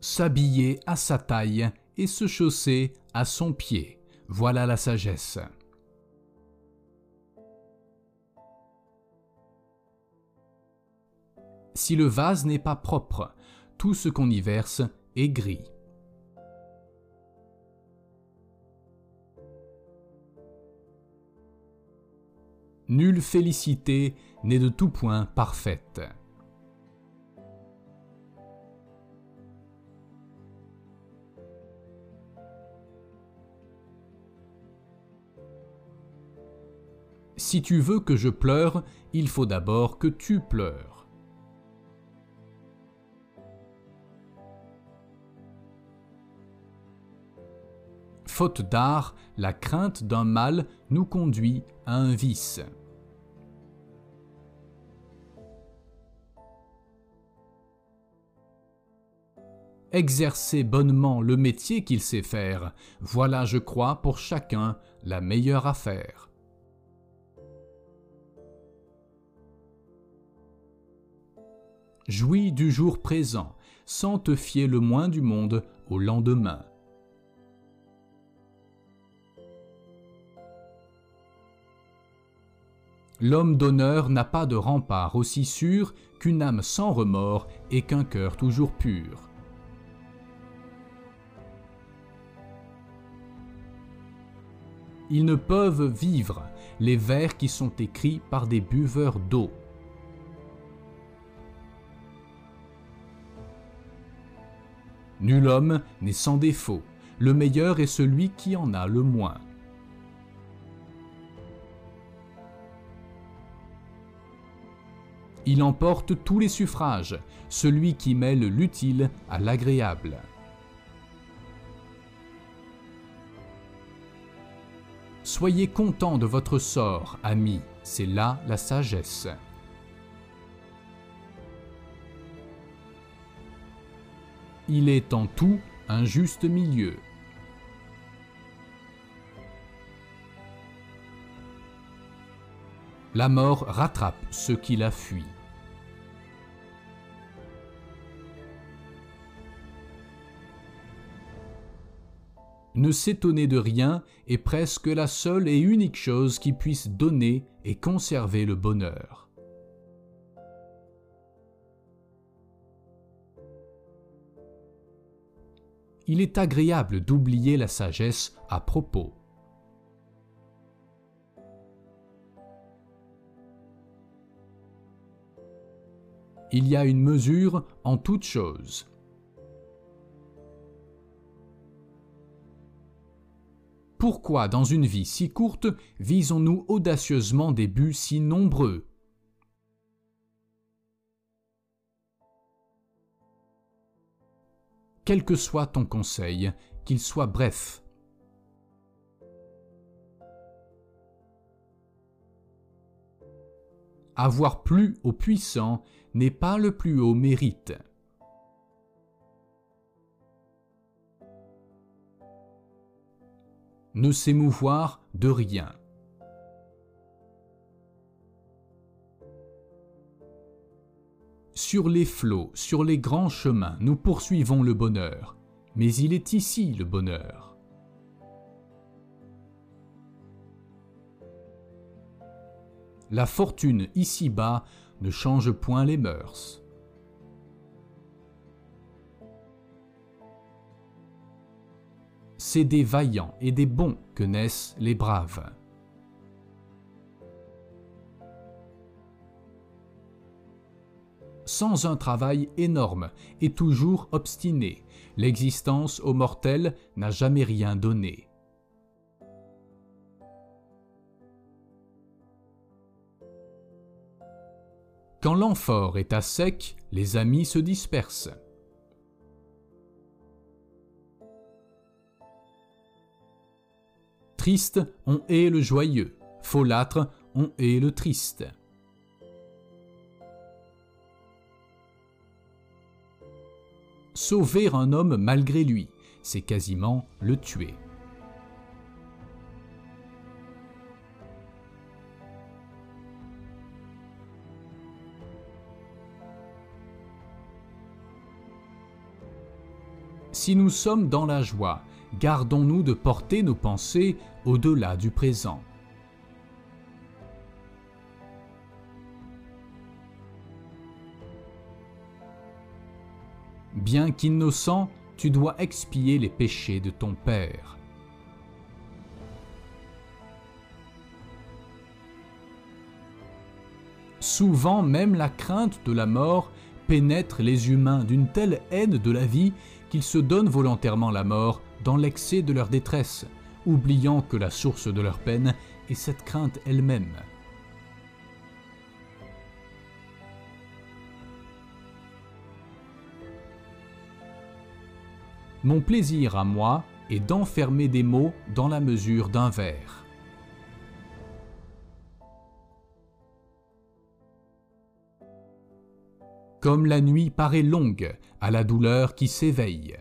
S'habiller à sa taille et se chausser à son pied. Voilà la sagesse. Si le vase n'est pas propre, tout ce qu'on y verse est gris. Nulle félicité n'est de tout point parfaite. Si tu veux que je pleure, il faut d'abord que tu pleures. Faute d'art, la crainte d'un mal nous conduit à un vice. Exercer bonnement le métier qu'il sait faire, voilà, je crois, pour chacun la meilleure affaire. Jouis du jour présent, sans te fier le moins du monde au lendemain. L'homme d'honneur n'a pas de rempart aussi sûr qu'une âme sans remords et qu'un cœur toujours pur. Ils ne peuvent vivre les vers qui sont écrits par des buveurs d'eau. Nul homme n'est sans défaut, le meilleur est celui qui en a le moins. Il emporte tous les suffrages, celui qui mêle l'utile à l'agréable. Soyez content de votre sort, amis, c'est là la sagesse. Il est en tout un juste milieu. La mort rattrape ceux qui la fuient. Ne s'étonner de rien est presque la seule et unique chose qui puisse donner et conserver le bonheur. Il est agréable d'oublier la sagesse à propos. Il y a une mesure en toute chose. Pourquoi dans une vie si courte visons-nous audacieusement des buts si nombreux? Quel que soit ton conseil, qu'il soit bref. Avoir plu au puissant n'est pas le plus haut mérite. ne s'émouvoir de rien. Sur les flots, sur les grands chemins, nous poursuivons le bonheur, mais il est ici le bonheur. La fortune ici-bas ne change point les mœurs. c'est des vaillants et des bons que naissent les braves. Sans un travail énorme et toujours obstiné, l'existence aux mortels n'a jamais rien donné. Quand l'amphore est à sec, les amis se dispersent. Triste, on hait le joyeux. Folâtre, on hait le triste. Sauver un homme malgré lui, c'est quasiment le tuer. Si nous sommes dans la joie, gardons-nous de porter nos pensées au-delà du présent. Bien qu'innocent, tu dois expier les péchés de ton Père. Souvent même la crainte de la mort pénètre les humains d'une telle haine de la vie qu'ils se donnent volontairement la mort dans l'excès de leur détresse, oubliant que la source de leur peine est cette crainte elle-même. Mon plaisir à moi est d'enfermer des mots dans la mesure d'un verre. Comme la nuit paraît longue à la douleur qui s'éveille.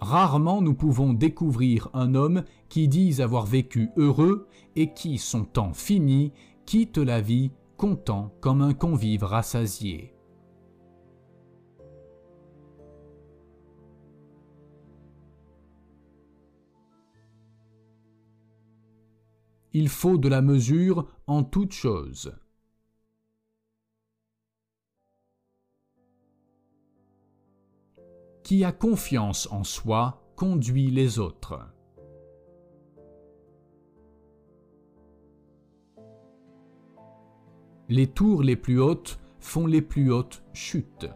Rarement nous pouvons découvrir un homme qui dit avoir vécu heureux et qui, son temps fini, quitte la vie content comme un convive rassasié. Il faut de la mesure en toute chose. Qui a confiance en soi conduit les autres. Les tours les plus hautes font les plus hautes chutes.